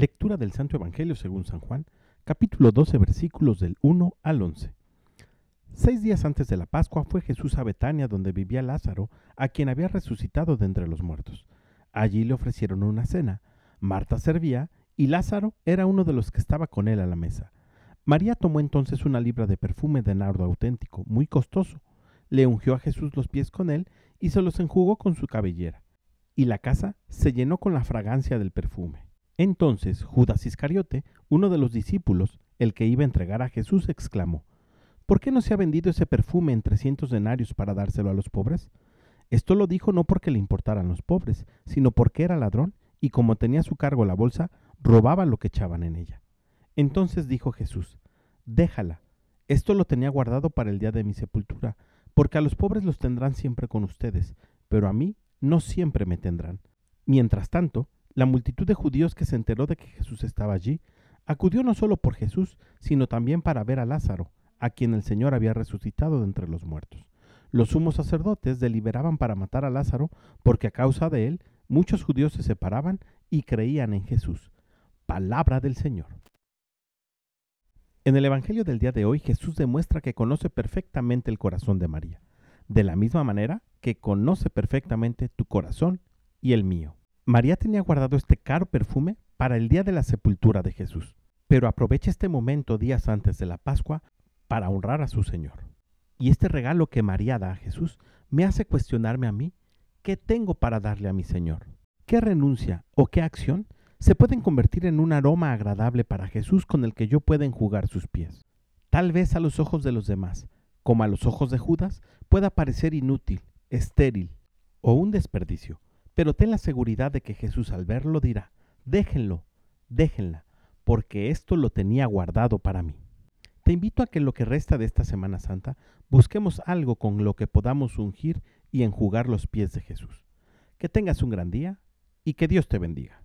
Lectura del Santo Evangelio según San Juan, capítulo 12, versículos del 1 al 11. Seis días antes de la Pascua fue Jesús a Betania, donde vivía Lázaro, a quien había resucitado de entre los muertos. Allí le ofrecieron una cena. Marta servía y Lázaro era uno de los que estaba con él a la mesa. María tomó entonces una libra de perfume de nardo auténtico, muy costoso. Le ungió a Jesús los pies con él y se los enjugó con su cabellera. Y la casa se llenó con la fragancia del perfume. Entonces Judas Iscariote, uno de los discípulos, el que iba a entregar a Jesús, exclamó, ¿Por qué no se ha vendido ese perfume en trescientos denarios para dárselo a los pobres? Esto lo dijo no porque le importaran los pobres, sino porque era ladrón y como tenía a su cargo la bolsa, robaba lo que echaban en ella. Entonces dijo Jesús, Déjala, esto lo tenía guardado para el día de mi sepultura, porque a los pobres los tendrán siempre con ustedes, pero a mí no siempre me tendrán. Mientras tanto, la multitud de judíos que se enteró de que Jesús estaba allí, acudió no solo por Jesús, sino también para ver a Lázaro, a quien el Señor había resucitado de entre los muertos. Los sumos sacerdotes deliberaban para matar a Lázaro, porque a causa de él muchos judíos se separaban y creían en Jesús. Palabra del Señor. En el Evangelio del día de hoy Jesús demuestra que conoce perfectamente el corazón de María, de la misma manera que conoce perfectamente tu corazón y el mío. María tenía guardado este caro perfume para el día de la sepultura de Jesús, pero aprovecha este momento días antes de la Pascua para honrar a su Señor. Y este regalo que María da a Jesús me hace cuestionarme a mí, ¿qué tengo para darle a mi Señor? ¿Qué renuncia o qué acción se pueden convertir en un aroma agradable para Jesús con el que yo pueda enjugar sus pies? Tal vez a los ojos de los demás, como a los ojos de Judas, pueda parecer inútil, estéril o un desperdicio, pero ten la seguridad de que Jesús al verlo dirá, déjenlo, déjenla, porque esto lo tenía guardado para mí. Te invito a que lo que resta de esta Semana Santa busquemos algo con lo que podamos ungir y enjugar los pies de Jesús. Que tengas un gran día y que Dios te bendiga.